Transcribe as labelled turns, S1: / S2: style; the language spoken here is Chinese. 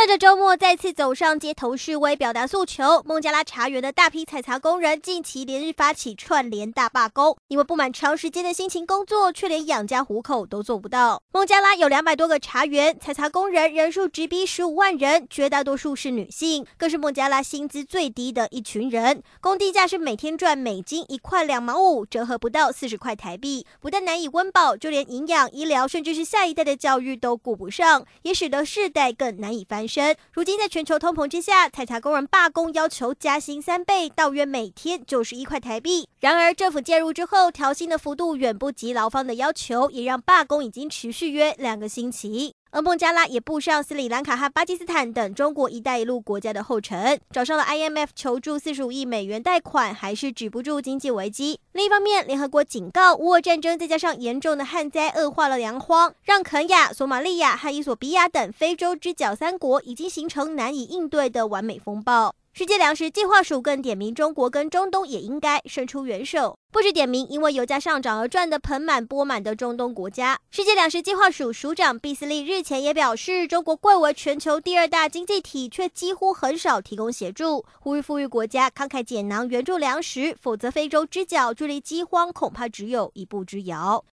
S1: 趁着周末再次走上街头示威，表达诉求。孟加拉茶园的大批采茶工人近期连日发起串联大罢工，因为不满长时间的辛勤工作，却连养家糊口都做不到。孟加拉有两百多个茶园，采茶工人人数直逼十五万人，绝大多数是女性，更是孟加拉薪资最低的一群人。工地价是每天赚美金一块两毛五，折合不到四十块台币，不但难以温饱，就连营养、医疗，甚至是下一代的教育都顾不上，也使得世代更难以翻如今，在全球通膨之下，采茶工人罢工，要求加薪三倍，到约每天九十一块台币。然而，政府介入之后，调薪的幅度远不及劳方的要求，也让罢工已经持续约两个星期。而孟加拉也步上斯里兰卡和巴基斯坦等中国“一带一路”国家的后尘，找上了 IMF 求助四十五亿美元贷款，还是止不住经济危机。另一方面，联合国警告，乌俄战争再加上严重的旱灾，恶化了粮荒，让肯亚、索马利亚和伊索比亚等非洲之角三国已经形成难以应对的完美风暴。世界粮食计划署更点名中国跟中东也应该伸出援手，不止点名因为油价上涨而赚得盆满钵满的中东国家。世界粮食计划署署长毕斯利日前也表示，中国贵为全球第二大经济体，却几乎很少提供协助，呼吁富裕国家慷慨解囊援助粮食，否则非洲之角距离饥荒恐怕只有一步之遥。